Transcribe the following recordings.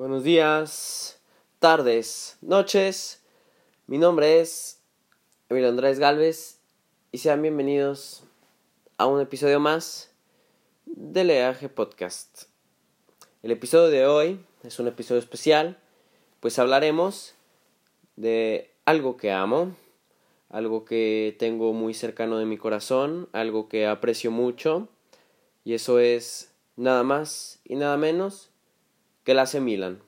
Buenos días, tardes, noches. Mi nombre es Emilio Andrés Galvez y sean bienvenidos a un episodio más de Leaje Podcast. El episodio de hoy es un episodio especial, pues hablaremos de algo que amo, algo que tengo muy cercano de mi corazón, algo que aprecio mucho, y eso es nada más y nada menos que la hace Milan.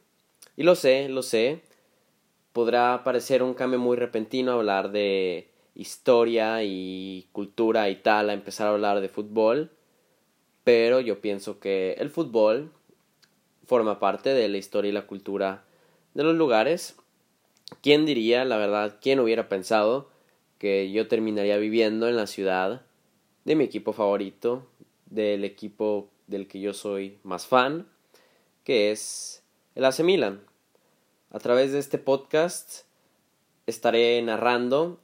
Y lo sé, lo sé. Podrá parecer un cambio muy repentino hablar de historia y cultura y tal, a empezar a hablar de fútbol. Pero yo pienso que el fútbol forma parte de la historia y la cultura de los lugares. ¿Quién diría, la verdad, quién hubiera pensado que yo terminaría viviendo en la ciudad de mi equipo favorito, del equipo del que yo soy más fan? Que es el AC Milan. A través de este podcast estaré narrando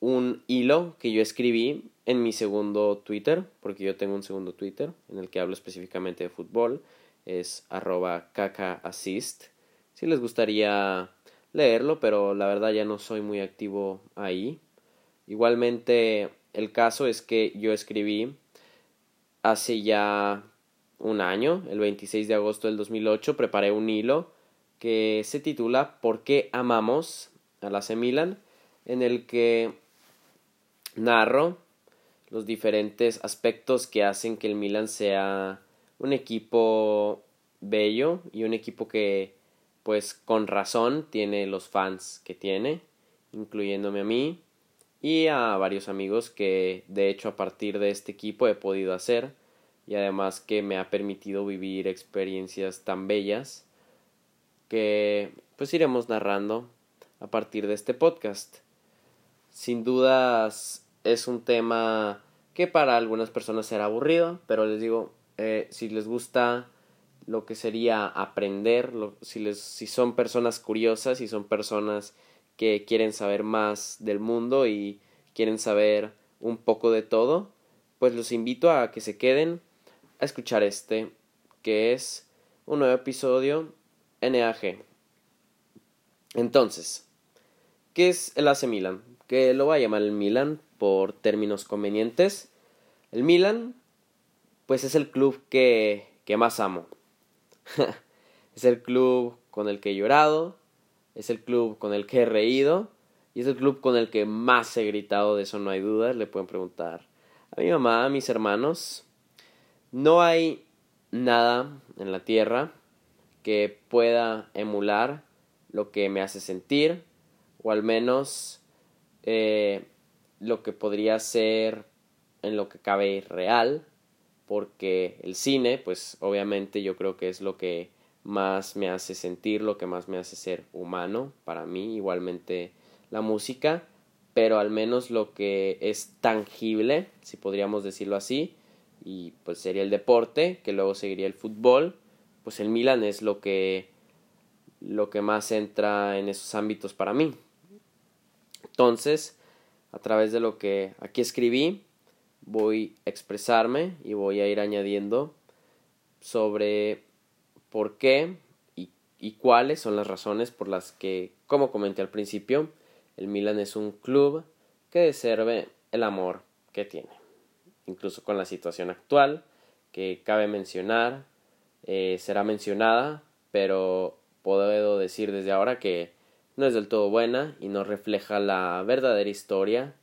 un hilo que yo escribí en mi segundo Twitter, porque yo tengo un segundo Twitter en el que hablo específicamente de fútbol, es arroba cacaasist. Si les gustaría leerlo, pero la verdad ya no soy muy activo ahí. Igualmente, el caso es que yo escribí hace ya un año, el 26 de agosto del 2008, preparé un hilo que se titula ¿Por qué amamos a la C Milan? en el que narro los diferentes aspectos que hacen que el Milan sea un equipo bello y un equipo que pues con razón tiene los fans que tiene, incluyéndome a mí y a varios amigos que de hecho a partir de este equipo he podido hacer y además que me ha permitido vivir experiencias tan bellas que pues iremos narrando a partir de este podcast. Sin dudas es un tema que para algunas personas será aburrido, pero les digo, eh, si les gusta lo que sería aprender, si, les, si son personas curiosas, si son personas que quieren saber más del mundo y quieren saber un poco de todo, pues los invito a que se queden a escuchar este, que es un nuevo episodio NAG. Entonces, ¿qué es el AC Milan? Que lo va a llamar el Milan por términos convenientes. El Milan, pues es el club que, que más amo. es el club con el que he llorado, es el club con el que he reído y es el club con el que más he gritado, de eso no hay duda. Le pueden preguntar a mi mamá, a mis hermanos, no hay nada en la tierra que pueda emular lo que me hace sentir, o al menos eh, lo que podría ser en lo que cabe real, porque el cine, pues obviamente yo creo que es lo que más me hace sentir, lo que más me hace ser humano para mí, igualmente la música, pero al menos lo que es tangible, si podríamos decirlo así, y pues sería el deporte, que luego seguiría el fútbol, pues el Milan es lo que lo que más entra en esos ámbitos para mí. Entonces, a través de lo que aquí escribí, voy a expresarme y voy a ir añadiendo sobre por qué y, y cuáles son las razones por las que, como comenté al principio, el Milan es un club que deserve el amor que tiene incluso con la situación actual, que cabe mencionar, eh, será mencionada, pero puedo decir desde ahora que no es del todo buena y no refleja la verdadera historia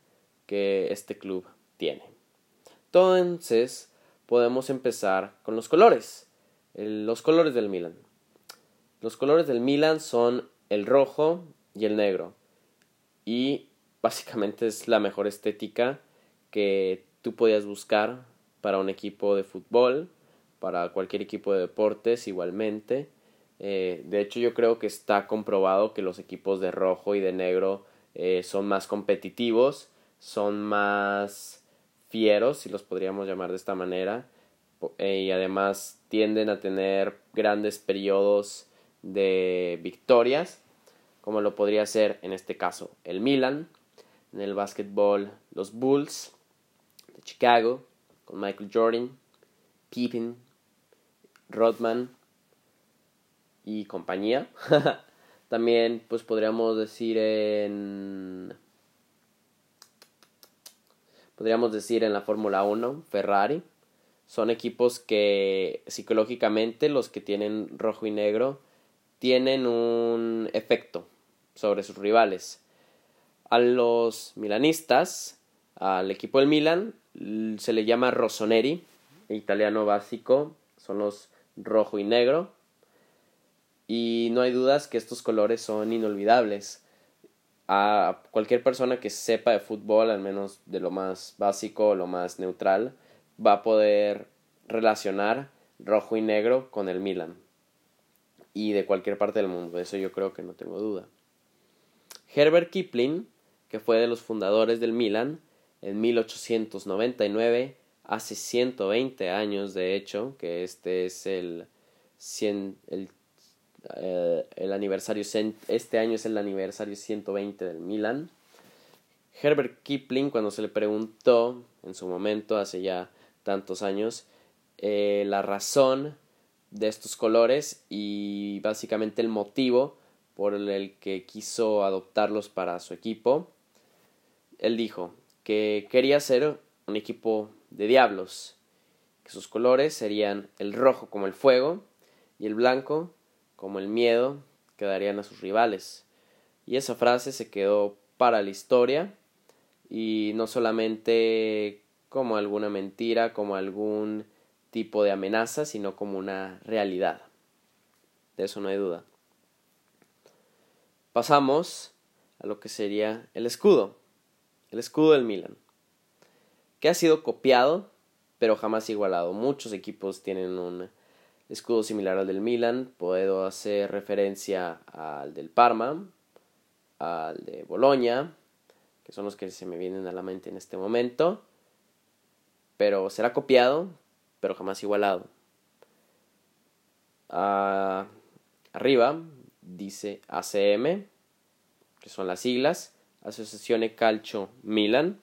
que este club tiene. Entonces, podemos empezar con los colores. los colores del Milan. Los colores del Milan son el rojo y el negro. Y básicamente es la mejor estética que tú podías buscar para un equipo de fútbol, para cualquier equipo de deportes igualmente. Eh, de hecho, yo creo que está comprobado que los equipos de rojo y de negro eh, son más competitivos, son más fieros, si los podríamos llamar de esta manera, eh, y además tienden a tener grandes periodos de victorias, como lo podría ser en este caso el Milan, en el básquetbol los Bulls, Chicago, con Michael Jordan, Pippen, Rodman y compañía. También pues podríamos decir en podríamos decir en la Fórmula 1, Ferrari. Son equipos que psicológicamente los que tienen rojo y negro tienen un efecto sobre sus rivales. A los milanistas, al equipo del Milan, se le llama rossoneri, italiano básico, son los rojo y negro. Y no hay dudas que estos colores son inolvidables. A cualquier persona que sepa de fútbol, al menos de lo más básico, lo más neutral, va a poder relacionar rojo y negro con el Milan. Y de cualquier parte del mundo, eso yo creo que no tengo duda. Herbert Kipling, que fue de los fundadores del Milan, en 1899, hace 120 años de hecho, que este es el, el, eh, el aniversario, este año es el aniversario 120 del Milan. Herbert Kipling, cuando se le preguntó en su momento, hace ya tantos años, eh, la razón de estos colores y básicamente el motivo por el que quiso adoptarlos para su equipo. Él dijo que quería ser un equipo de diablos, que sus colores serían el rojo como el fuego y el blanco como el miedo que darían a sus rivales. Y esa frase se quedó para la historia y no solamente como alguna mentira, como algún tipo de amenaza, sino como una realidad. De eso no hay duda. Pasamos a lo que sería el escudo, el escudo del Milan, que ha sido copiado, pero jamás igualado. Muchos equipos tienen un escudo similar al del Milan. Puedo hacer referencia al del Parma, al de Boloña, que son los que se me vienen a la mente en este momento. Pero será copiado, pero jamás igualado. Ah, arriba dice ACM, que son las siglas, Asociazione Calcio Milan.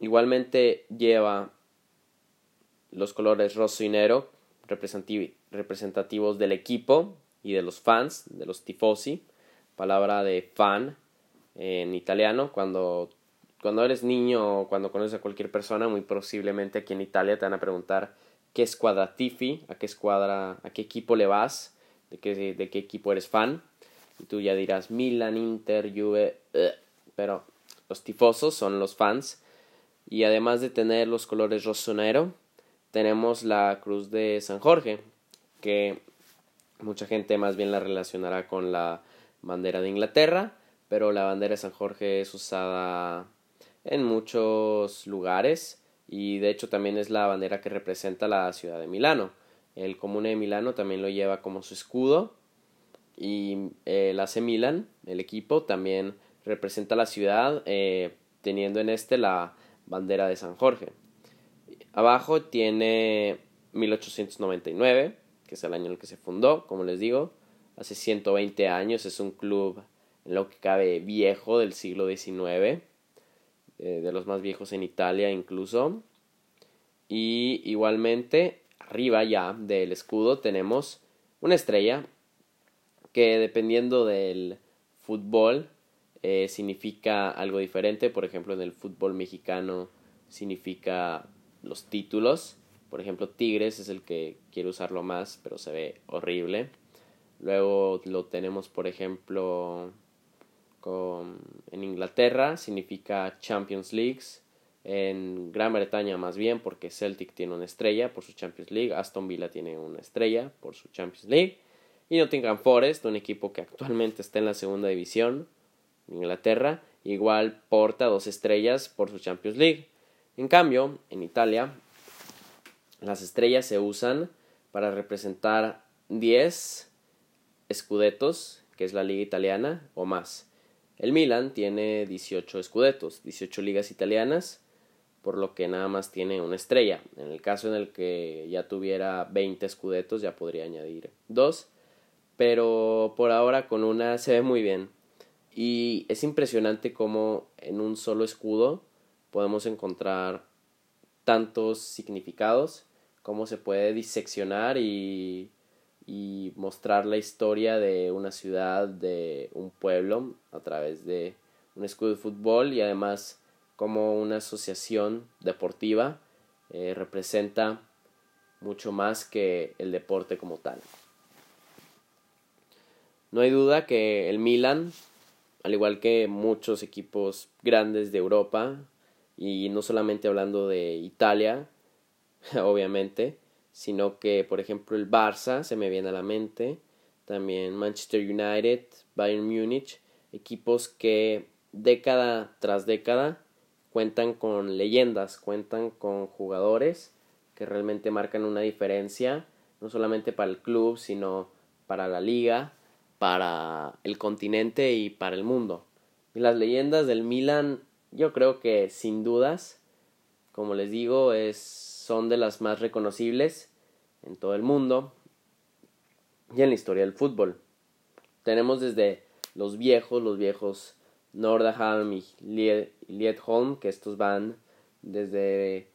Igualmente lleva los colores rosso y negro representativos del equipo y de los fans, de los tifosi, palabra de fan en italiano. Cuando, cuando eres niño o cuando conoces a cualquier persona, muy posiblemente aquí en Italia te van a preguntar qué escuadra tifi, a qué escuadra, a qué equipo le vas de qué, de qué equipo eres fan. Y tú ya dirás Milan, Inter, Juve, eh, pero los tifosos son los fans. Y además de tener los colores rosonero, tenemos la cruz de San Jorge, que mucha gente más bien la relacionará con la bandera de Inglaterra, pero la bandera de San Jorge es usada en muchos lugares y de hecho también es la bandera que representa la ciudad de Milano. El Comune de Milano también lo lleva como su escudo. Y el AC Milan, el equipo, también representa la ciudad, eh, teniendo en este la bandera de San Jorge. Abajo tiene 1899, que es el año en el que se fundó, como les digo. Hace 120 años es un club en lo que cabe viejo del siglo XIX, eh, de los más viejos en Italia incluso. Y igualmente arriba ya del escudo tenemos una estrella que dependiendo del fútbol eh, significa algo diferente. Por ejemplo, en el fútbol mexicano significa los títulos. Por ejemplo, Tigres es el que quiere usarlo más, pero se ve horrible. Luego lo tenemos, por ejemplo, con, en Inglaterra, significa Champions Leagues en Gran Bretaña más bien porque Celtic tiene una estrella por su Champions League, Aston Villa tiene una estrella por su Champions League y Nottingham Forest, un equipo que actualmente está en la segunda división Inglaterra, igual porta dos estrellas por su Champions League. En cambio, en Italia, las estrellas se usan para representar 10 escudetos, que es la liga italiana, o más. El Milan tiene 18 escudetos, 18 ligas italianas, por lo que nada más tiene una estrella. En el caso en el que ya tuviera 20 escudetos, ya podría añadir dos, pero por ahora con una se ve muy bien. Y es impresionante cómo en un solo escudo podemos encontrar tantos significados, cómo se puede diseccionar y, y mostrar la historia de una ciudad, de un pueblo a través de un escudo de fútbol y además como una asociación deportiva eh, representa mucho más que el deporte como tal. No hay duda que el Milan, al igual que muchos equipos grandes de Europa, y no solamente hablando de Italia, obviamente, sino que por ejemplo el Barça se me viene a la mente, también Manchester United, Bayern Múnich, equipos que década tras década cuentan con leyendas, cuentan con jugadores que realmente marcan una diferencia, no solamente para el club, sino para la liga, para el continente y para el mundo. Y las leyendas del Milan, yo creo que sin dudas, como les digo, son de las más reconocibles en todo el mundo y en la historia del fútbol. Tenemos desde los viejos, los viejos Nordaham y Liedholm, que estos van desde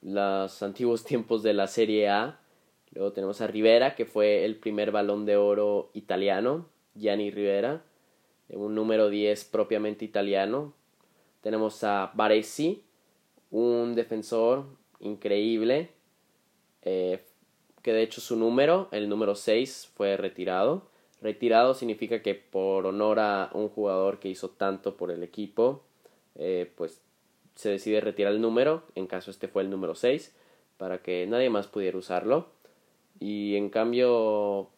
los antiguos tiempos de la Serie A. Luego tenemos a Rivera, que fue el primer balón de oro italiano, Gianni Rivera, un número 10 propiamente italiano. Tenemos a Baresi, un defensor increíble, eh, que de hecho su número, el número 6, fue retirado. Retirado significa que por honor a un jugador que hizo tanto por el equipo, eh, pues se decide retirar el número, en caso este fue el número 6, para que nadie más pudiera usarlo. Y en cambio,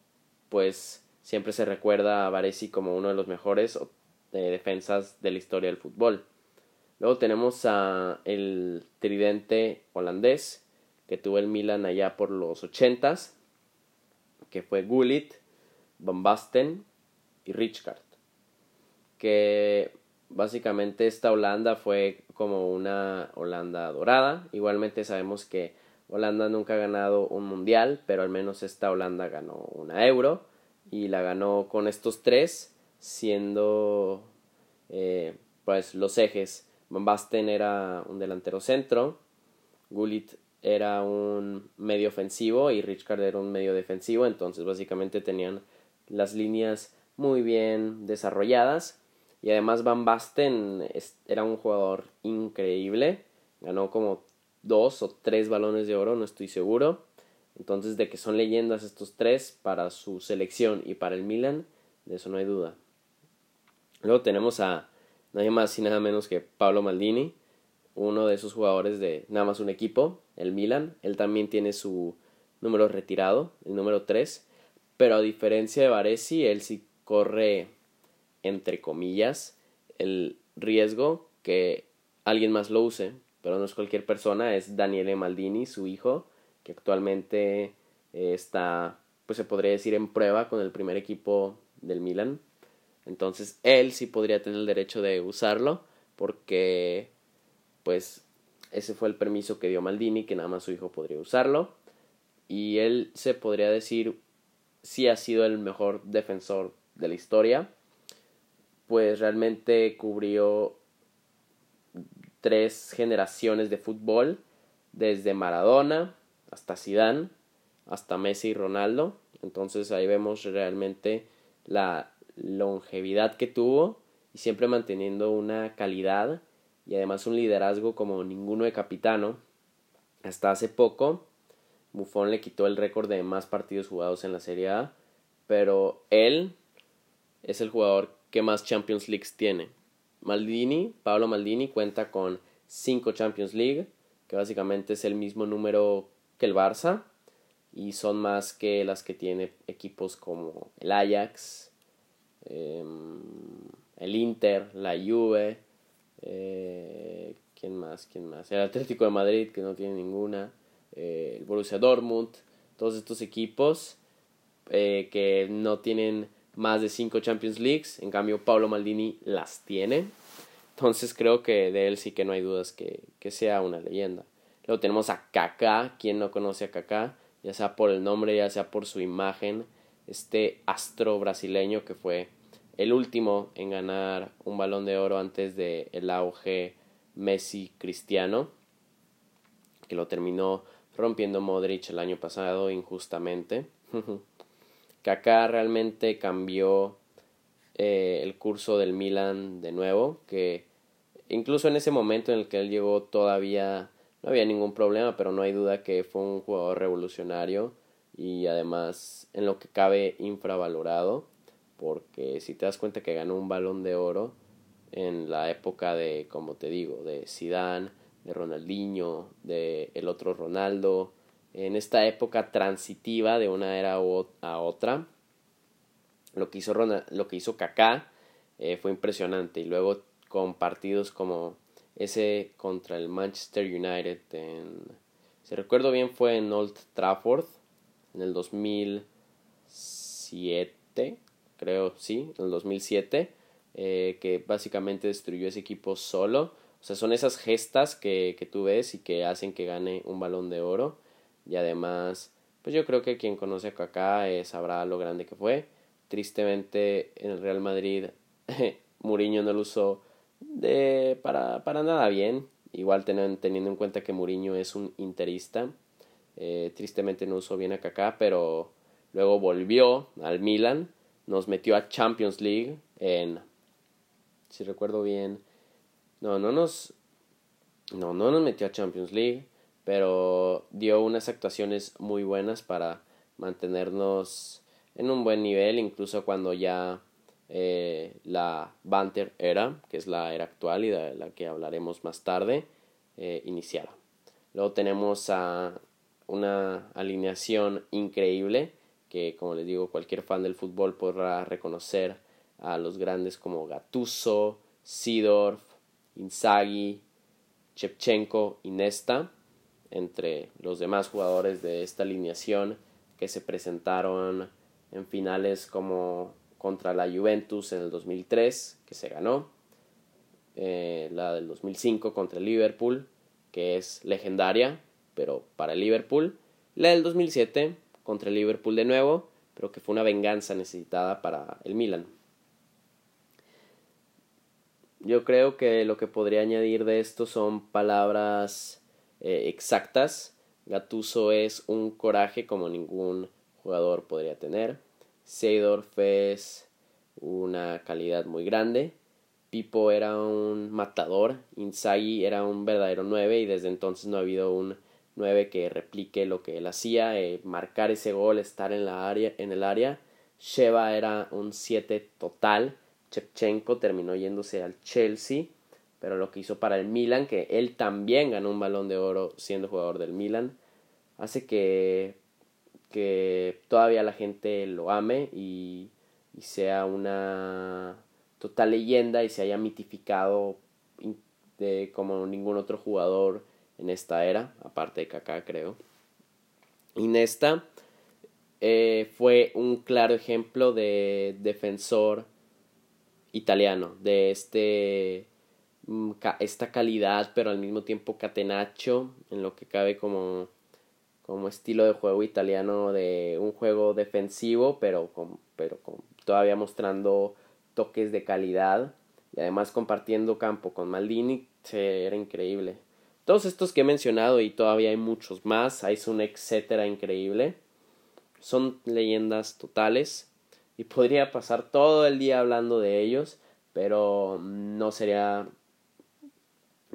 pues siempre se recuerda a Varesi como uno de los mejores defensas de la historia del fútbol. Luego tenemos a el tridente holandés que tuvo el Milan allá por los ochentas, que fue Gullit, Van Basten y Richkaard. Que básicamente esta Holanda fue como una Holanda dorada. Igualmente sabemos que Holanda nunca ha ganado un mundial, pero al menos esta Holanda ganó una euro y la ganó con estos tres, siendo eh, pues los ejes. Van Basten era un delantero centro, Gullit era un medio ofensivo y Richard era un medio defensivo, entonces básicamente tenían las líneas muy bien desarrolladas y además Van Basten era un jugador increíble. Ganó como dos o tres balones de oro, no estoy seguro. Entonces, de que son leyendas estos tres para su selección y para el Milan, de eso no hay duda. Luego tenemos a nadie más y nada menos que Pablo Maldini, uno de esos jugadores de nada más un equipo, el Milan. Él también tiene su número retirado, el número 3. Pero a diferencia de Varesi, él sí corre entre comillas, el riesgo que alguien más lo use, pero no es cualquier persona, es Daniele Maldini, su hijo, que actualmente eh, está, pues se podría decir, en prueba con el primer equipo del Milan. Entonces él sí podría tener el derecho de usarlo, porque pues ese fue el permiso que dio Maldini, que nada más su hijo podría usarlo. Y él se podría decir si ha sido el mejor defensor de la historia pues realmente cubrió tres generaciones de fútbol, desde Maradona hasta Zidane, hasta Messi y Ronaldo. Entonces ahí vemos realmente la longevidad que tuvo y siempre manteniendo una calidad y además un liderazgo como ninguno de capitano. Hasta hace poco, Buffon le quitó el récord de más partidos jugados en la Serie A, pero él es el jugador ¿Qué más Champions League tiene? Maldini, Pablo Maldini cuenta con 5 Champions League, que básicamente es el mismo número que el Barça, y son más que las que tiene equipos como el Ajax, em, el Inter, la Juve, eh, ¿quién más? ¿Quién más? El Atlético de Madrid, que no tiene ninguna, eh, el Borussia Dortmund, todos estos equipos eh, que no tienen más de 5 Champions Leagues, en cambio Pablo Maldini las tiene. Entonces creo que de él sí que no hay dudas que, que sea una leyenda. Luego tenemos a Kaká, quien no conoce a Kaká, ya sea por el nombre, ya sea por su imagen, este astro brasileño que fue el último en ganar un balón de oro antes de el auge Messi Cristiano, que lo terminó rompiendo Modric el año pasado injustamente. Kaká realmente cambió eh, el curso del Milan de nuevo, que incluso en ese momento en el que él llegó todavía no había ningún problema, pero no hay duda que fue un jugador revolucionario y además en lo que cabe infravalorado, porque si te das cuenta que ganó un balón de oro en la época de, como te digo, de Zidane, de Ronaldinho, de el otro Ronaldo, en esta época transitiva de una era a otra, lo que hizo, lo que hizo Kaká eh, fue impresionante. Y luego con partidos como ese contra el Manchester United en, si recuerdo bien fue en Old Trafford en el 2007 creo sí en el 2007 eh, que básicamente destruyó ese equipo solo. O sea son esas gestas que, que tú ves y que hacen que gane un balón de oro y además pues yo creo que quien conoce a Kaká eh, sabrá lo grande que fue tristemente en el Real Madrid Mourinho no lo usó de, para, para nada bien. Igual teniendo en cuenta que Mourinho es un interista. Eh, tristemente no usó bien a Kaká, pero luego volvió al Milan. Nos metió a Champions League en... Si recuerdo bien... No, no nos... No, no nos metió a Champions League, pero dio unas actuaciones muy buenas para mantenernos en un buen nivel, incluso cuando ya eh, la Banter era, que es la era actual y de la que hablaremos más tarde, eh, iniciara. Luego tenemos a una alineación increíble que, como les digo, cualquier fan del fútbol podrá reconocer a los grandes como Gattuso, Sidorf, Inzaghi, Chepchenko y Nesta, entre los demás jugadores de esta alineación que se presentaron en finales como contra la Juventus en el 2003, que se ganó. Eh, la del 2005 contra el Liverpool, que es legendaria, pero para el Liverpool. La del 2007 contra el Liverpool de nuevo, pero que fue una venganza necesitada para el Milan. Yo creo que lo que podría añadir de esto son palabras eh, exactas. Gatuso es un coraje como ningún jugador podría tener. Seydorf es una calidad muy grande. Pipo era un matador. Inzaghi era un verdadero 9 y desde entonces no ha habido un 9 que replique lo que él hacía, eh, marcar ese gol, estar en, la área, en el área. Sheva era un 7 total. Chepchenko terminó yéndose al Chelsea, pero lo que hizo para el Milan, que él también ganó un balón de oro siendo jugador del Milan, hace que que todavía la gente lo ame y, sea una total leyenda y se haya mitificado de, como ningún otro jugador en esta era, aparte de Kaká creo. Inesta eh, fue un claro ejemplo de defensor italiano, de este esta calidad, pero al mismo tiempo catenacho, en lo que cabe como como estilo de juego italiano de un juego defensivo, pero, con, pero con, todavía mostrando toques de calidad y además compartiendo campo con Maldini, era increíble. Todos estos que he mencionado y todavía hay muchos más, hay un etcétera increíble, son leyendas totales y podría pasar todo el día hablando de ellos, pero no sería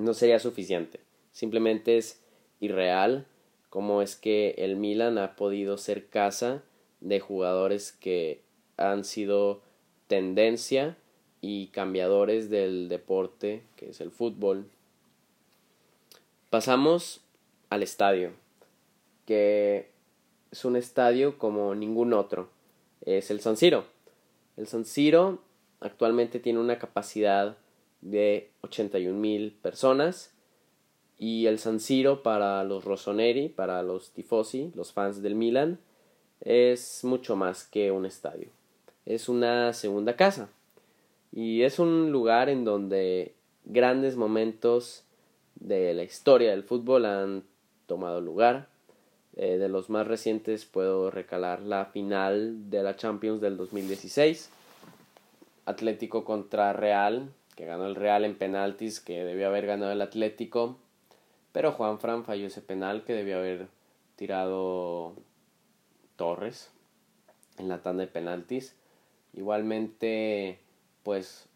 no sería suficiente. Simplemente es irreal cómo es que el Milan ha podido ser casa de jugadores que han sido tendencia y cambiadores del deporte que es el fútbol. Pasamos al estadio, que es un estadio como ningún otro, es el San Siro. El San Siro actualmente tiene una capacidad de 81 mil personas y el San Siro para los Rossoneri, para los tifosi, los fans del Milan, es mucho más que un estadio. Es una segunda casa. Y es un lugar en donde grandes momentos de la historia del fútbol han tomado lugar. Eh, de los más recientes puedo recalar la final de la Champions del 2016. Atlético contra Real, que ganó el Real en penaltis, que debió haber ganado el Atlético pero Juan Fran falló ese penal que debió haber tirado Torres. en la tanda de penaltis. Igualmente, pues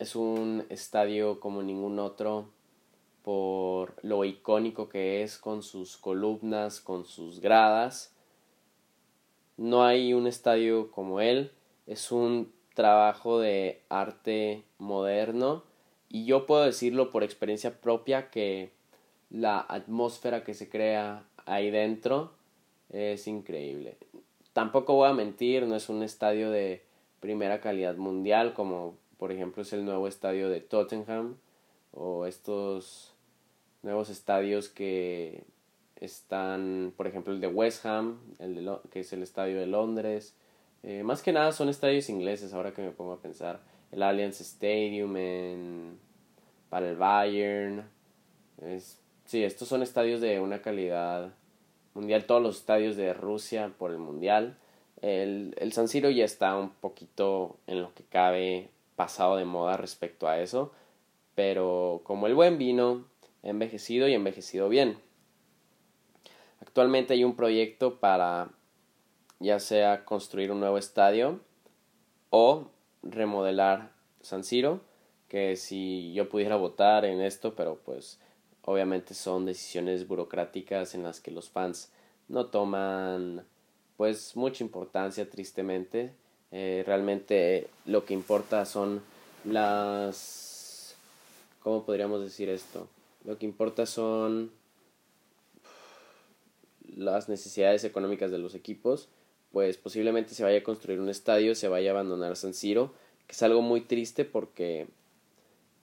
es un estadio como ningún otro por lo icónico que es con sus columnas, con sus gradas. No hay un estadio como él, es un trabajo de arte moderno y yo puedo decirlo por experiencia propia que la atmósfera que se crea ahí dentro es increíble. Tampoco voy a mentir, no es un estadio de primera calidad mundial como por ejemplo es el nuevo estadio de Tottenham o estos nuevos estadios que están, por ejemplo, el de West Ham, el de que es el estadio de Londres. Eh, más que nada son estadios ingleses, ahora que me pongo a pensar. El Allianz Stadium en, para el Bayern. Es, sí, estos son estadios de una calidad mundial. Todos los estadios de Rusia por el mundial. El, el San Siro ya está un poquito en lo que cabe pasado de moda respecto a eso. Pero como el buen vino, envejecido y envejecido bien. Actualmente hay un proyecto para ya sea construir un nuevo estadio o remodelar San Siro, que si yo pudiera votar en esto, pero pues obviamente son decisiones burocráticas en las que los fans no toman pues mucha importancia tristemente. Eh, realmente lo que importa son las... ¿Cómo podríamos decir esto? Lo que importa son las necesidades económicas de los equipos, pues posiblemente se vaya a construir un estadio, se vaya a abandonar San Siro, que es algo muy triste porque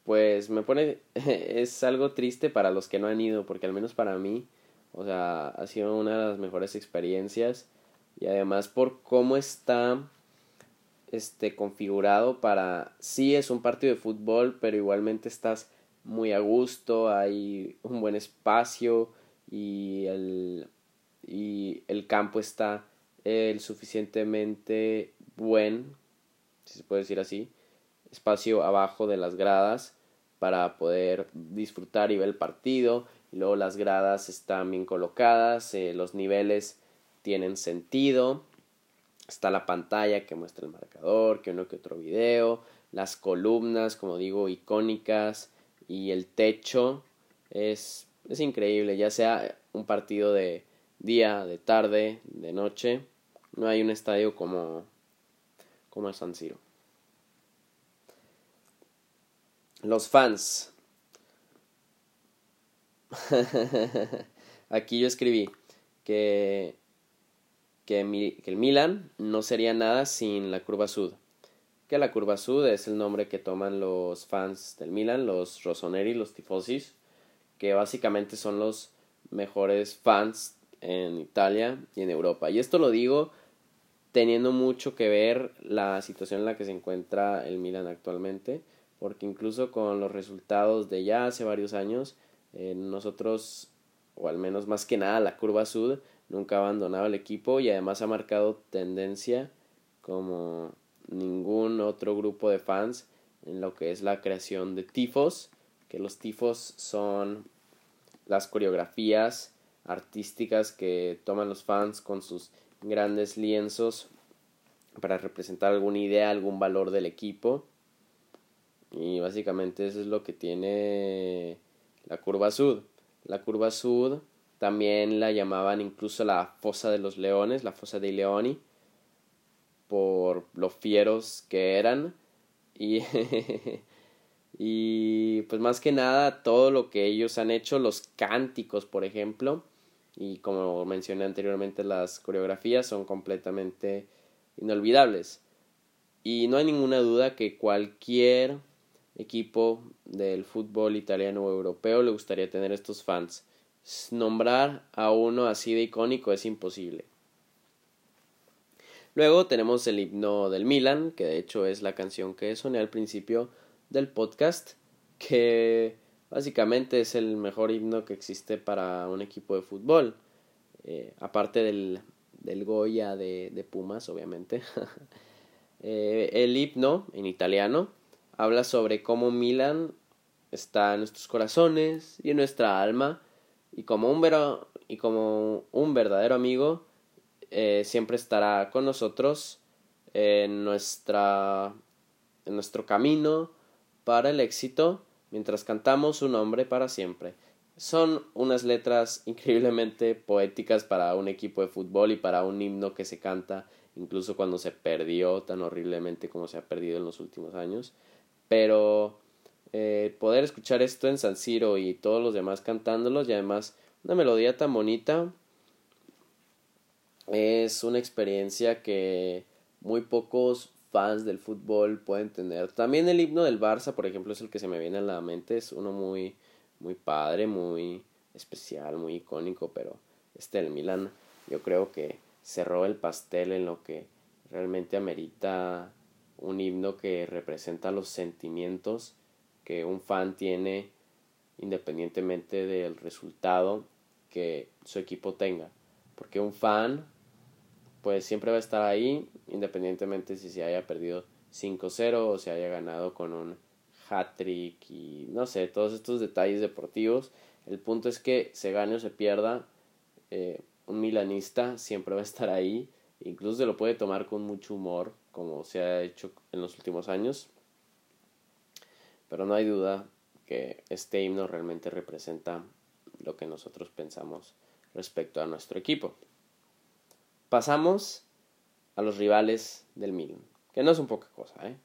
pues me pone es algo triste para los que no han ido, porque al menos para mí, o sea, ha sido una de las mejores experiencias. Y además por cómo está este configurado para sí es un partido de fútbol, pero igualmente estás muy a gusto, hay un buen espacio y el, y el campo está el suficientemente buen, si se puede decir así, espacio abajo de las gradas para poder disfrutar y ver el partido. Y luego las gradas están bien colocadas, eh, los niveles tienen sentido. Está la pantalla que muestra el marcador, que uno que otro video, las columnas, como digo, icónicas, y el techo es, es increíble, ya sea un partido de día, de tarde, de noche, no hay un estadio como, como el San Siro. Los fans. Aquí yo escribí que, que, el Milan no sería nada sin la curva sud que la curva sud es el nombre que toman los fans del Milan, los rossoneri, los tifosis, que básicamente son los mejores fans en Italia y en Europa. Y esto lo digo teniendo mucho que ver la situación en la que se encuentra el Milan actualmente, porque incluso con los resultados de ya hace varios años, eh, nosotros, o al menos más que nada la curva sud, nunca ha abandonado el equipo y además ha marcado tendencia como ningún otro grupo de fans en lo que es la creación de tifos, que los tifos son las coreografías artísticas que toman los fans con sus grandes lienzos para representar alguna idea, algún valor del equipo. Y básicamente eso es lo que tiene la curva sud. La curva sud también la llamaban incluso la fosa de los leones, la fosa dei leoni, por lo fieros que eran y, y pues más que nada todo lo que ellos han hecho, los cánticos por ejemplo y como mencioné anteriormente las coreografías son completamente inolvidables y no hay ninguna duda que cualquier equipo del fútbol italiano o europeo le gustaría tener estos fans. Nombrar a uno así de icónico es imposible. Luego tenemos el himno del Milan, que de hecho es la canción que soné al principio del podcast, que básicamente es el mejor himno que existe para un equipo de fútbol, eh, aparte del, del Goya de, de Pumas, obviamente. eh, el himno en italiano habla sobre cómo Milan está en nuestros corazones y en nuestra alma, y como un, y como un verdadero amigo eh, siempre estará con nosotros en, nuestra, en nuestro camino para el éxito mientras cantamos su nombre para siempre. Son unas letras increíblemente poéticas para un equipo de fútbol y para un himno que se canta incluso cuando se perdió tan horriblemente como se ha perdido en los últimos años. Pero eh, poder escuchar esto en San Siro y todos los demás cantándolos y además una melodía tan bonita es una experiencia que muy pocos fans del fútbol pueden tener. También el himno del Barça, por ejemplo, es el que se me viene a la mente, es uno muy muy padre, muy especial, muy icónico, pero este del Milan yo creo que cerró el pastel en lo que realmente amerita un himno que representa los sentimientos que un fan tiene independientemente del resultado que su equipo tenga. Porque un fan pues siempre va a estar ahí independientemente si se haya perdido 5-0 o se haya ganado con un hat-trick y no sé, todos estos detalles deportivos. El punto es que se gane o se pierda, eh, un milanista siempre va a estar ahí, incluso se lo puede tomar con mucho humor, como se ha hecho en los últimos años. Pero no hay duda que este himno realmente representa lo que nosotros pensamos respecto a nuestro equipo. Pasamos a los rivales del Milan, que no es un poca cosa, ¿eh?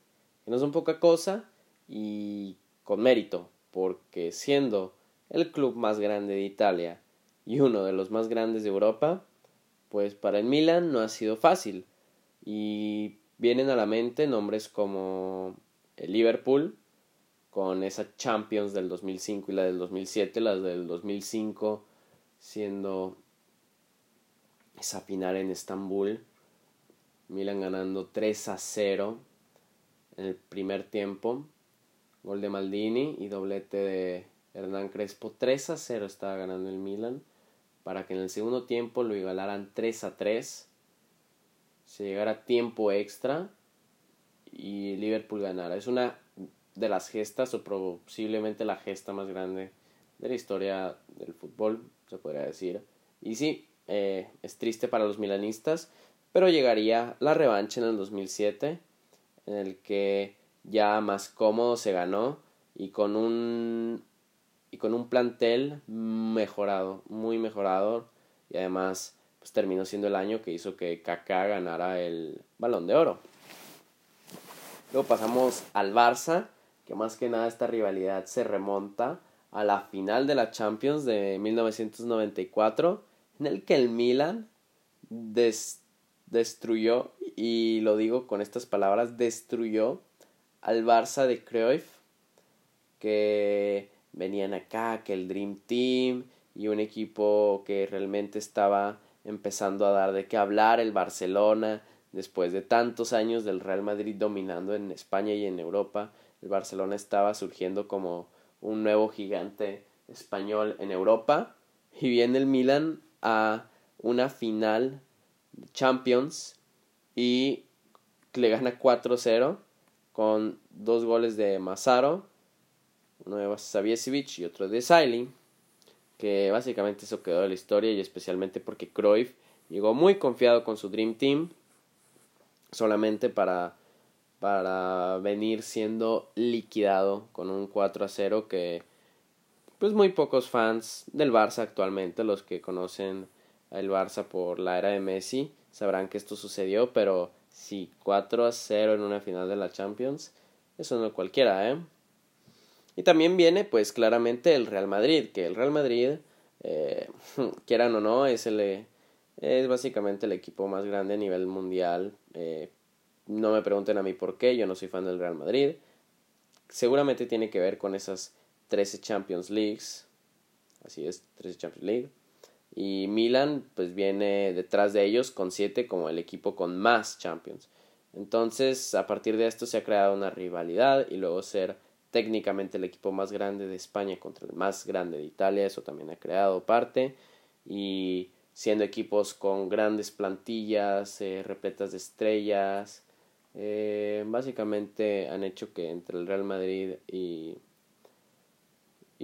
Que no es un poca cosa y con mérito, porque siendo el club más grande de Italia y uno de los más grandes de Europa, pues para el Milan no ha sido fácil. Y vienen a la mente nombres como el Liverpool, con esa Champions del 2005 y la del 2007, las del 2005 siendo esa en Estambul, Milan ganando 3 a 0 en el primer tiempo Gol de Maldini y doblete de Hernán Crespo. 3 a 0 estaba ganando el Milan. Para que en el segundo tiempo lo igualaran 3 a 3. Se llegara tiempo extra. Y Liverpool ganara. Es una de las gestas, o posiblemente la gesta más grande de la historia del fútbol, se podría decir. Y sí, eh, es triste para los milanistas, pero llegaría la revancha en el 2007, en el que ya más cómodo se ganó y con un y con un plantel mejorado, muy mejorado y además pues terminó siendo el año que hizo que Kaká ganara el Balón de Oro. Luego pasamos al Barça, que más que nada esta rivalidad se remonta a la final de la Champions de 1994, en el que el Milan destruyó, y lo digo con estas palabras, destruyó al Barça de Cruyff, que venían acá, que el Dream Team y un equipo que realmente estaba empezando a dar de qué hablar, el Barcelona, después de tantos años del Real Madrid dominando en España y en Europa, el Barcelona estaba surgiendo como un nuevo gigante español en Europa y viene el Milan a una final Champions y le gana 4-0 con dos goles de Mazaro, uno de Savicevic y otro de Sailly, que básicamente eso quedó de la historia y especialmente porque Cruyff llegó muy confiado con su Dream Team solamente para para venir siendo liquidado con un 4 a 0 que pues muy pocos fans del Barça actualmente, los que conocen al Barça por la era de Messi, sabrán que esto sucedió, pero Sí, 4 a 0 en una final de la Champions. Eso no cualquiera, ¿eh? Y también viene, pues claramente, el Real Madrid, que el Real Madrid, eh, quieran o no, es, el, es básicamente el equipo más grande a nivel mundial. Eh, no me pregunten a mí por qué, yo no soy fan del Real Madrid. Seguramente tiene que ver con esas 13 Champions Leagues. Así es, 13 Champions League. Y Milan pues viene detrás de ellos con siete como el equipo con más Champions. Entonces a partir de esto se ha creado una rivalidad y luego ser técnicamente el equipo más grande de España contra el más grande de Italia, eso también ha creado parte y siendo equipos con grandes plantillas, eh, repletas de estrellas, eh, básicamente han hecho que entre el Real Madrid y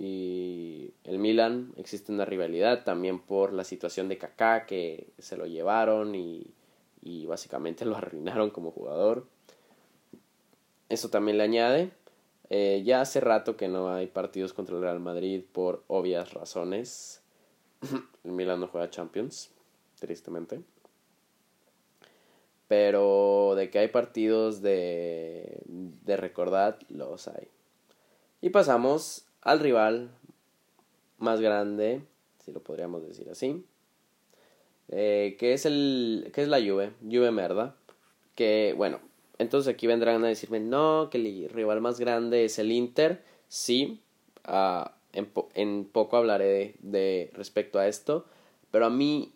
y el Milan existe una rivalidad también por la situación de Kaká que se lo llevaron y, y básicamente lo arruinaron como jugador. Eso también le añade. Eh, ya hace rato que no hay partidos contra el Real Madrid por obvias razones. el Milan no juega Champions, tristemente. Pero de que hay partidos de, de recordar, los hay. Y pasamos al rival más grande, si lo podríamos decir así, eh, que es el que es la Juve, Juve Merda, que bueno, entonces aquí vendrán a decirme, no, que el rival más grande es el Inter, sí, uh, en, en, poco hablaré de, de, respecto a esto, pero a mí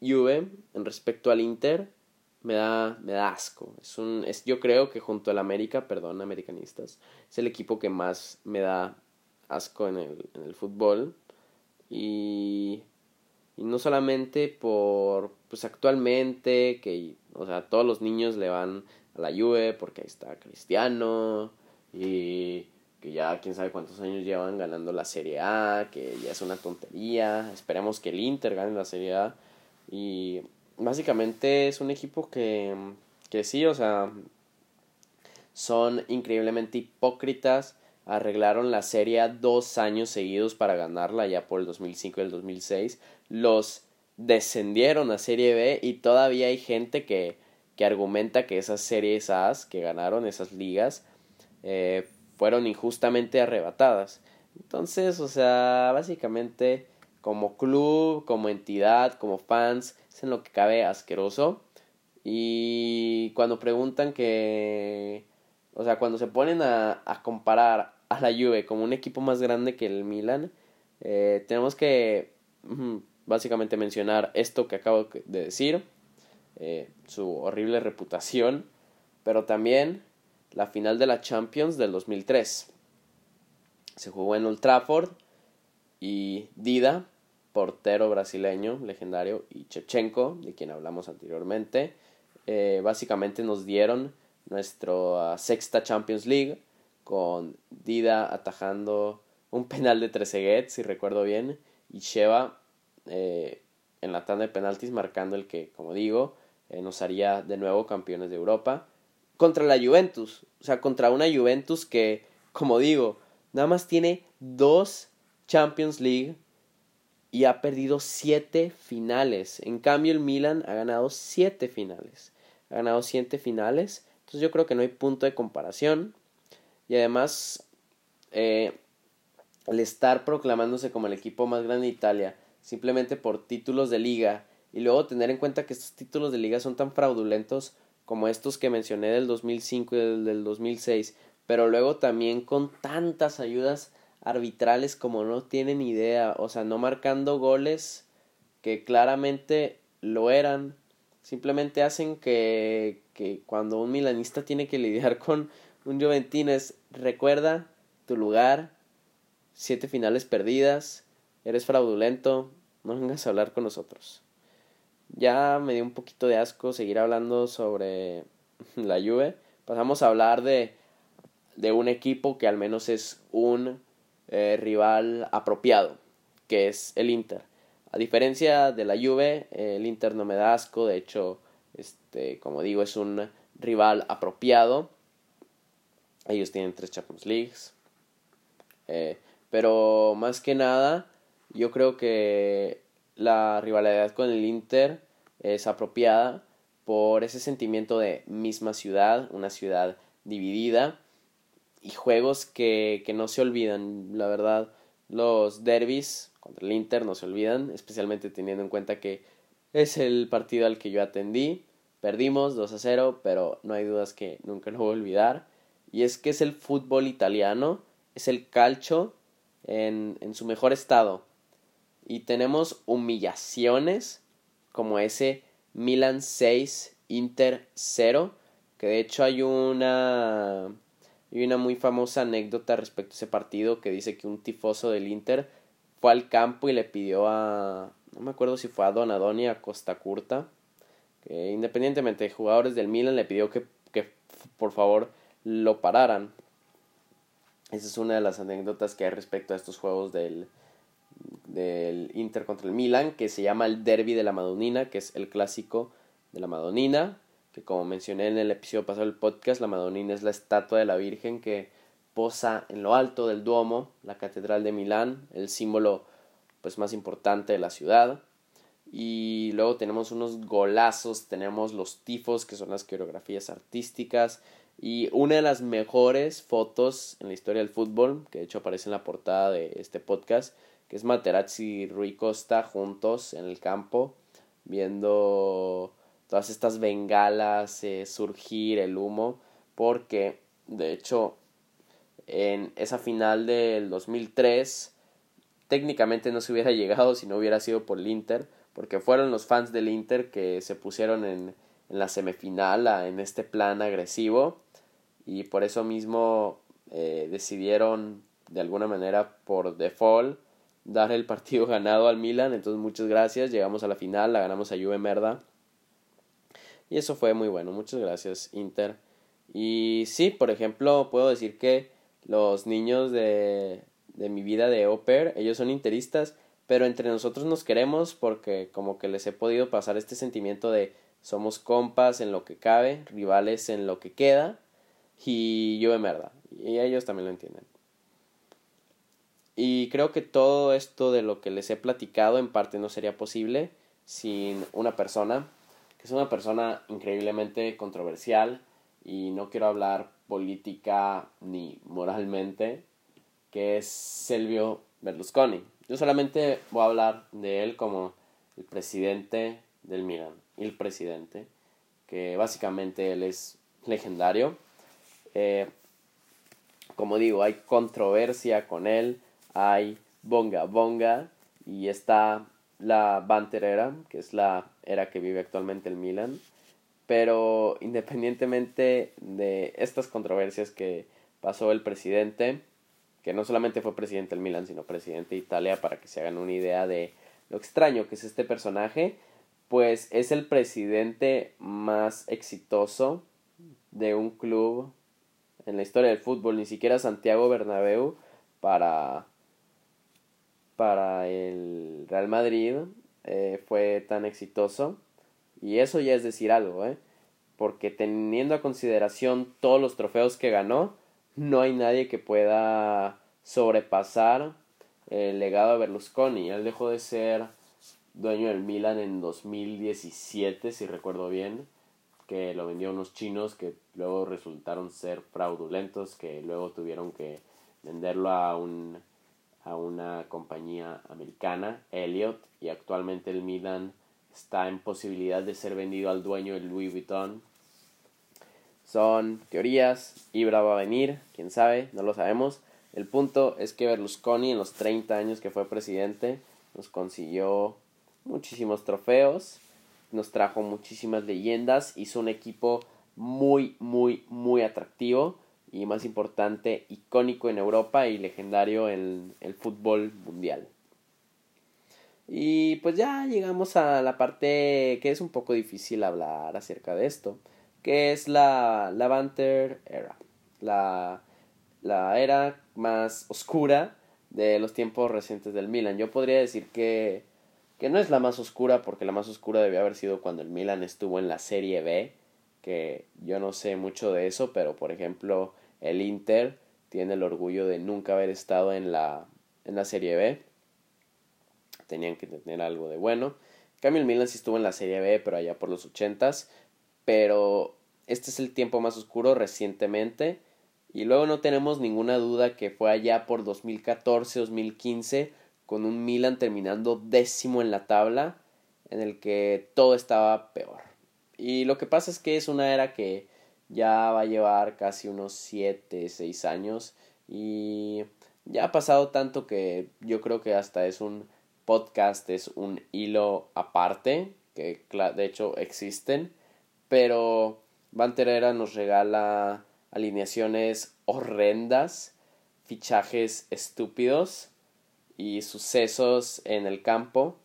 Juve, en respecto al Inter, me da, me da asco. Es un, es, yo creo que junto al América, perdón, americanistas, es el equipo que más me da asco en el, en el fútbol. Y, no solamente por, pues actualmente, que, o sea, todos los niños le van a la Juve porque ahí está Cristiano y que ya quién sabe cuántos años llevan ganando la Serie A, que ya es una tontería. Esperemos que el Inter gane la Serie A. Y básicamente es un equipo que, que sí, o sea, son increíblemente hipócritas arreglaron la serie dos años seguidos para ganarla ya por el 2005 y el 2006. Los descendieron a Serie B y todavía hay gente que, que argumenta que esas series A que ganaron, esas ligas, eh, fueron injustamente arrebatadas. Entonces, o sea, básicamente como club, como entidad, como fans, es en lo que cabe asqueroso. Y cuando preguntan que o sea, cuando se ponen a, a comparar a la Juve como un equipo más grande que el Milan, eh, tenemos que básicamente mencionar esto que acabo de decir, eh, su horrible reputación, pero también la final de la Champions del 2003. Se jugó en Old Trafford y Dida, portero brasileño legendario, y Chechenko, de quien hablamos anteriormente, eh, básicamente nos dieron nuestra sexta Champions League con Dida atajando un penal de Trezeguet, si recuerdo bien, y Sheva eh, en la tanda de penaltis marcando el que, como digo, eh, nos haría de nuevo campeones de Europa contra la Juventus, o sea, contra una Juventus que, como digo, nada más tiene dos Champions League y ha perdido siete finales. En cambio, el Milan ha ganado siete finales. Ha ganado siete finales entonces yo creo que no hay punto de comparación. Y además, eh, el estar proclamándose como el equipo más grande de Italia, simplemente por títulos de liga, y luego tener en cuenta que estos títulos de liga son tan fraudulentos como estos que mencioné del 2005 y del, del 2006, pero luego también con tantas ayudas arbitrales como no tienen idea, o sea, no marcando goles que claramente lo eran, simplemente hacen que, que cuando un milanista tiene que lidiar con un Juventino es recuerda tu lugar, siete finales perdidas, eres fraudulento, no vengas a hablar con nosotros. Ya me dio un poquito de asco seguir hablando sobre la Juve. Pasamos a hablar de, de un equipo que al menos es un eh, rival apropiado, que es el Inter. A diferencia de la Juve, el Inter no me da asco, de hecho este, como digo, es un rival apropiado. Ellos tienen tres Champions Leagues. Eh, pero más que nada, yo creo que la rivalidad con el Inter es apropiada por ese sentimiento de misma ciudad, una ciudad dividida y juegos que, que no se olvidan. La verdad, los derbis contra el Inter no se olvidan, especialmente teniendo en cuenta que es el partido al que yo atendí. Perdimos 2 a 0, pero no hay dudas que nunca lo voy a olvidar. Y es que es el fútbol italiano, es el calcio en, en su mejor estado. Y tenemos humillaciones como ese Milan 6, Inter 0, que de hecho hay una, hay una muy famosa anécdota respecto a ese partido que dice que un tifoso del Inter fue al campo y le pidió a, no me acuerdo si fue a Donadoni a Costa Curta, que independientemente de jugadores del Milan le pidió que, que por favor lo pararan. Esa es una de las anécdotas que hay respecto a estos juegos del, del Inter contra el Milan, que se llama el Derby de la Madonina, que es el clásico de la Madonina, que como mencioné en el episodio pasado del podcast, la Madonina es la estatua de la Virgen que posa en lo alto del Duomo, la Catedral de Milán, el símbolo pues más importante de la ciudad. Y luego tenemos unos golazos, tenemos los tifos, que son las coreografías artísticas, y una de las mejores fotos en la historia del fútbol, que de hecho aparece en la portada de este podcast, que es Materazzi y Rui Costa juntos en el campo, viendo todas estas bengalas eh, surgir, el humo, porque de hecho en esa final del 2003 técnicamente no se hubiera llegado si no hubiera sido por el Inter, porque fueron los fans del Inter que se pusieron en, en la semifinal en este plan agresivo y por eso mismo eh, decidieron de alguna manera por default dar el partido ganado al Milan, entonces muchas gracias, llegamos a la final, la ganamos a Juve Merda. Y eso fue muy bueno, muchas gracias Inter. Y sí, por ejemplo, puedo decir que los niños de, de mi vida de Oper, ellos son interistas, pero entre nosotros nos queremos porque como que les he podido pasar este sentimiento de somos compas en lo que cabe, rivales en lo que queda y yo de merda. Y ellos también lo entienden. Y creo que todo esto de lo que les he platicado en parte no sería posible sin una persona, que es una persona increíblemente controversial y no quiero hablar política ni moralmente, que es Silvio Berlusconi. Yo solamente voy a hablar de él como el presidente del Milan, el presidente, que básicamente él es legendario eh, como digo, hay controversia con él, hay bonga bonga y está la Banter era, que es la era que vive actualmente el Milan. Pero independientemente de estas controversias que pasó el presidente, que no solamente fue presidente del Milan, sino presidente de Italia, para que se hagan una idea de lo extraño que es este personaje, pues es el presidente más exitoso de un club en la historia del fútbol, ni siquiera Santiago Bernabéu para, para el Real Madrid eh, fue tan exitoso. Y eso ya es decir algo, ¿eh? Porque teniendo a consideración todos los trofeos que ganó, no hay nadie que pueda sobrepasar el legado de Berlusconi. Él dejó de ser dueño del Milan en 2017, si recuerdo bien que lo vendió unos chinos que luego resultaron ser fraudulentos, que luego tuvieron que venderlo a, un, a una compañía americana, Elliot, y actualmente el Milan está en posibilidad de ser vendido al dueño de Louis Vuitton. Son teorías, Ibra va a venir, quién sabe, no lo sabemos. El punto es que Berlusconi en los 30 años que fue presidente nos consiguió muchísimos trofeos nos trajo muchísimas leyendas, hizo un equipo muy, muy, muy atractivo y más importante, icónico en Europa y legendario en el fútbol mundial. Y pues ya llegamos a la parte que es un poco difícil hablar acerca de esto, que es la, la Banter Era, la, la era más oscura de los tiempos recientes del Milan. Yo podría decir que que no es la más oscura porque la más oscura debió haber sido cuando el Milan estuvo en la Serie B, que yo no sé mucho de eso, pero por ejemplo el Inter tiene el orgullo de nunca haber estado en la, en la Serie B. Tenían que tener algo de bueno. El Milan sí estuvo en la Serie B, pero allá por los ochentas. Pero este es el tiempo más oscuro recientemente. Y luego no tenemos ninguna duda que fue allá por 2014-2015 con un Milan terminando décimo en la tabla, en el que todo estaba peor. Y lo que pasa es que es una era que ya va a llevar casi unos 7, 6 años y ya ha pasado tanto que yo creo que hasta es un podcast, es un hilo aparte, que de hecho existen, pero Banterera nos regala alineaciones horrendas, fichajes estúpidos y sucesos en el campo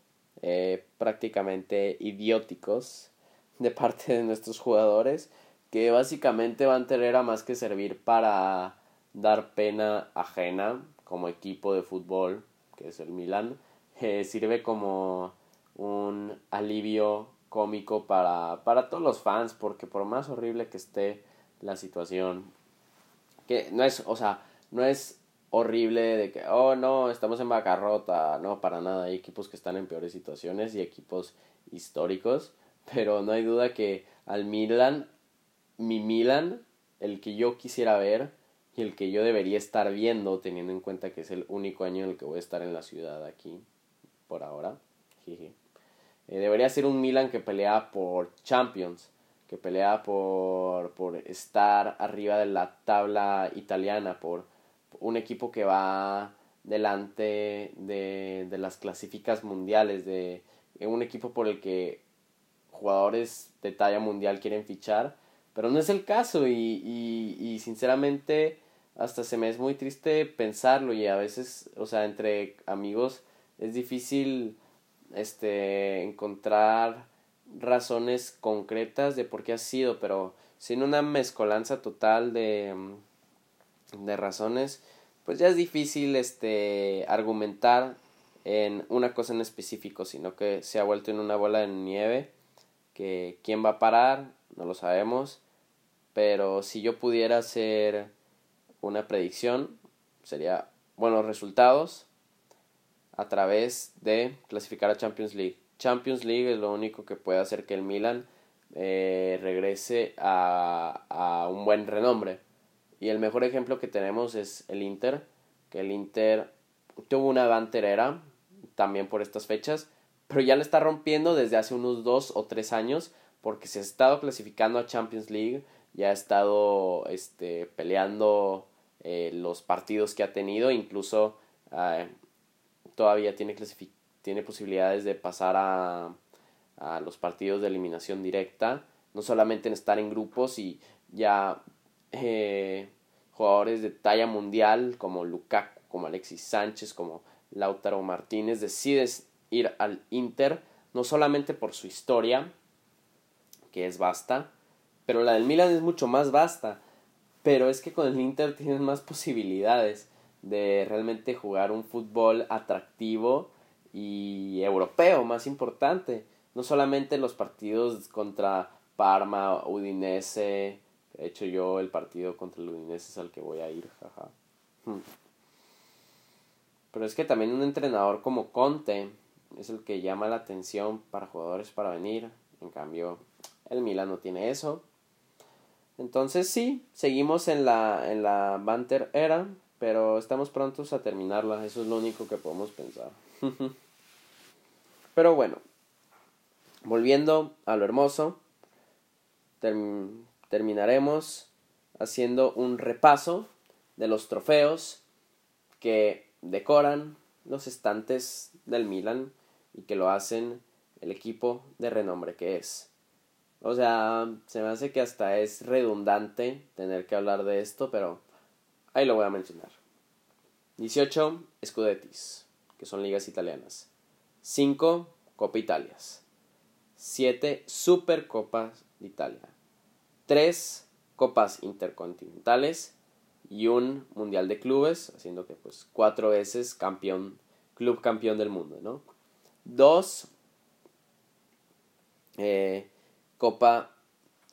eh, prácticamente idióticos de parte de nuestros jugadores que básicamente van a tener a más que servir para dar pena ajena como equipo de fútbol, que es el Milan, eh, sirve como un alivio cómico para, para todos los fans, porque por más horrible que esté la situación, que no es, o sea, no es horrible de que, oh no, estamos en bancarrota, no, para nada, hay equipos que están en peores situaciones y equipos históricos, pero no hay duda que al Milan, mi Milan, el que yo quisiera ver y el que yo debería estar viendo, teniendo en cuenta que es el único año en el que voy a estar en la ciudad aquí, por ahora, eh, debería ser un Milan que pelea por Champions, que pelea por, por estar arriba de la tabla italiana, por un equipo que va delante de, de las clasificas mundiales, de un equipo por el que jugadores de talla mundial quieren fichar, pero no es el caso y, y, y sinceramente hasta se me es muy triste pensarlo y a veces, o sea, entre amigos es difícil este encontrar razones concretas de por qué ha sido, pero sin una mezcolanza total de de razones, pues ya es difícil este argumentar en una cosa en específico, sino que se ha vuelto en una bola de nieve que quién va a parar, no lo sabemos, pero si yo pudiera hacer una predicción, sería buenos resultados a través de clasificar a Champions League. Champions League es lo único que puede hacer que el Milan eh, regrese a, a un buen renombre. Y el mejor ejemplo que tenemos es el Inter, que el Inter tuvo una banterera también por estas fechas, pero ya le está rompiendo desde hace unos dos o tres años porque se ha estado clasificando a Champions League, ya ha estado este, peleando eh, los partidos que ha tenido, incluso eh, todavía tiene, tiene posibilidades de pasar a, a los partidos de eliminación directa, no solamente en estar en grupos y ya eh, jugadores de talla mundial como Lukaku, como Alexis Sánchez, como Lautaro Martínez, decides ir al Inter, no solamente por su historia, que es vasta, pero la del Milan es mucho más vasta, pero es que con el Inter tienes más posibilidades de realmente jugar un fútbol atractivo y europeo, más importante, no solamente los partidos contra Parma, Udinese, de hecho, yo el partido contra el Udinese es al que voy a ir, jaja. Hmm. Pero es que también un entrenador como Conte es el que llama la atención para jugadores para venir. En cambio, el Milan no tiene eso. Entonces sí, seguimos en la, en la Banter era, pero estamos prontos a terminarla. Eso es lo único que podemos pensar. pero bueno, volviendo a lo hermoso, terminaremos haciendo un repaso de los trofeos que decoran los estantes del Milan y que lo hacen el equipo de renombre que es. O sea, se me hace que hasta es redundante tener que hablar de esto, pero ahí lo voy a mencionar. 18 Scudetis, que son ligas italianas. 5 Copa Italias. 7 Supercopas de Italia tres copas intercontinentales y un mundial de clubes, haciendo que pues cuatro veces campeón, club campeón del mundo, ¿no? Dos eh, copa,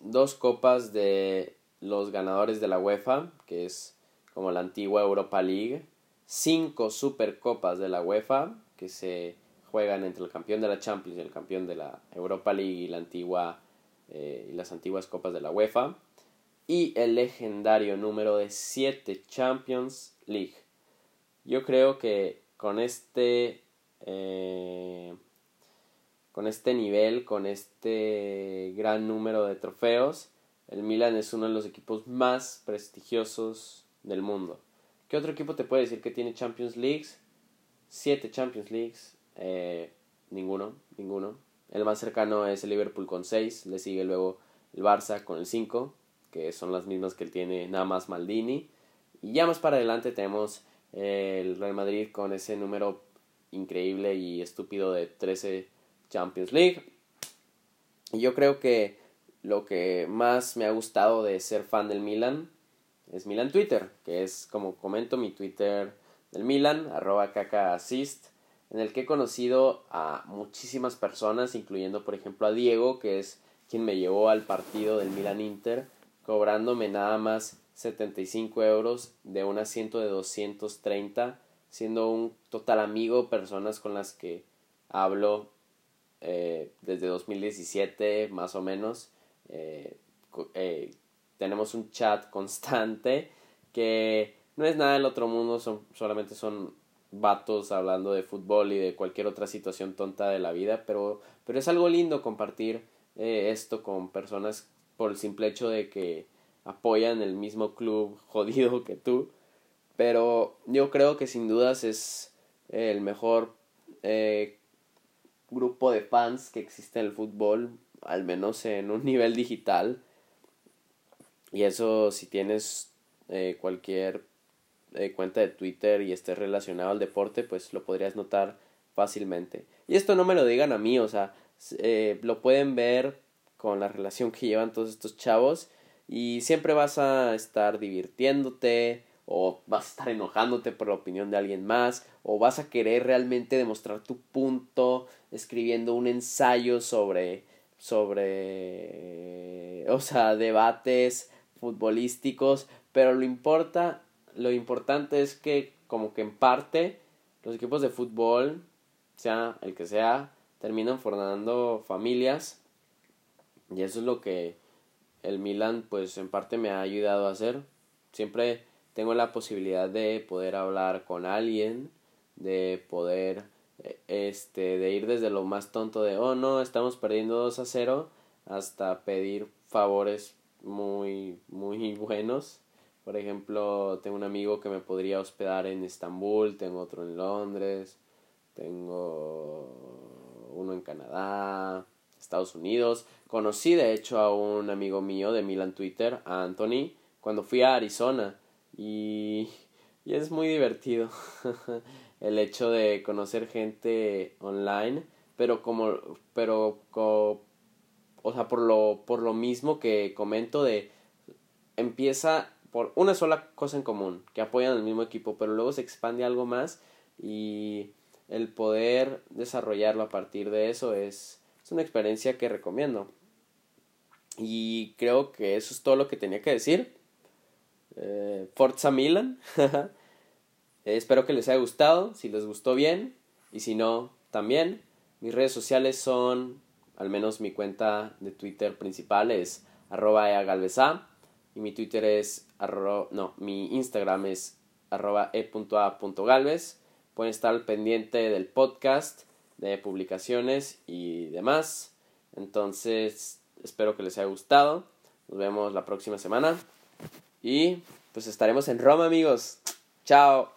dos copas de los ganadores de la UEFA, que es como la antigua Europa League, cinco supercopas de la UEFA, que se juegan entre el campeón de la Champions y el campeón de la Europa League y la antigua eh, y las antiguas copas de la UEFA, y el legendario número de 7 Champions League. Yo creo que con este eh, con este nivel, con este gran número de trofeos, el Milan es uno de los equipos más prestigiosos del mundo. ¿Qué otro equipo te puede decir que tiene Champions Leagues? Siete Champions Leagues. Eh, ninguno, ninguno. El más cercano es el Liverpool con 6, le sigue luego el Barça con el 5, que son las mismas que tiene nada más Maldini. Y ya más para adelante tenemos el Real Madrid con ese número increíble y estúpido de 13 Champions League. Y yo creo que lo que más me ha gustado de ser fan del Milan es Milan Twitter, que es como comento mi Twitter del Milan, arroba assist, en el que he conocido a muchísimas personas, incluyendo por ejemplo a Diego, que es quien me llevó al partido del Milan Inter, cobrándome nada más 75 euros de un asiento de 230, siendo un total amigo, personas con las que hablo eh, desde 2017 más o menos. Eh, eh, tenemos un chat constante que no es nada del otro mundo, son, solamente son vatos hablando de fútbol y de cualquier otra situación tonta de la vida, pero, pero es algo lindo compartir esto con personas por el simple hecho de que apoyan el mismo club jodido que tú. Pero yo creo que sin dudas es el mejor eh, grupo de fans que existe en el fútbol, al menos en un nivel digital. Y eso si tienes eh, cualquier eh, cuenta de Twitter y estés relacionado al deporte, pues lo podrías notar fácilmente. Y esto no me lo digan a mí, o sea, lo pueden ver con la relación que llevan todos estos chavos y siempre vas a estar divirtiéndote o vas a estar enojándote por la opinión de alguien más o vas a querer realmente demostrar tu punto escribiendo un ensayo sobre sobre o sea debates futbolísticos pero lo importa lo importante es que como que en parte los equipos de fútbol sea el que sea terminan formando familias y eso es lo que el Milan pues en parte me ha ayudado a hacer. Siempre tengo la posibilidad de poder hablar con alguien, de poder eh, este de ir desde lo más tonto de oh no, estamos perdiendo 2 a 0 hasta pedir favores muy muy buenos. Por ejemplo, tengo un amigo que me podría hospedar en Estambul, tengo otro en Londres, tengo uno en Canadá, Estados Unidos. Conocí de hecho a un amigo mío de Milan Twitter, a Anthony, cuando fui a Arizona y, y es muy divertido el hecho de conocer gente online, pero como pero o sea, por lo por lo mismo que comento de empieza por una sola cosa en común, que apoyan al mismo equipo, pero luego se expande algo más y el poder desarrollarlo a partir de eso es es una experiencia que recomiendo. Y creo que eso es todo lo que tenía que decir. Eh, Forza Milan. espero que les haya gustado. Si les gustó bien. Y si no, también. Mis redes sociales son, al menos mi cuenta de Twitter principal es arroba eagalvesa. Y mi Twitter es, arro, no, mi Instagram es arroba e.a.galvez. Pueden estar pendiente del podcast de publicaciones y demás. Entonces, espero que les haya gustado. Nos vemos la próxima semana. Y pues estaremos en Roma, amigos. Chao.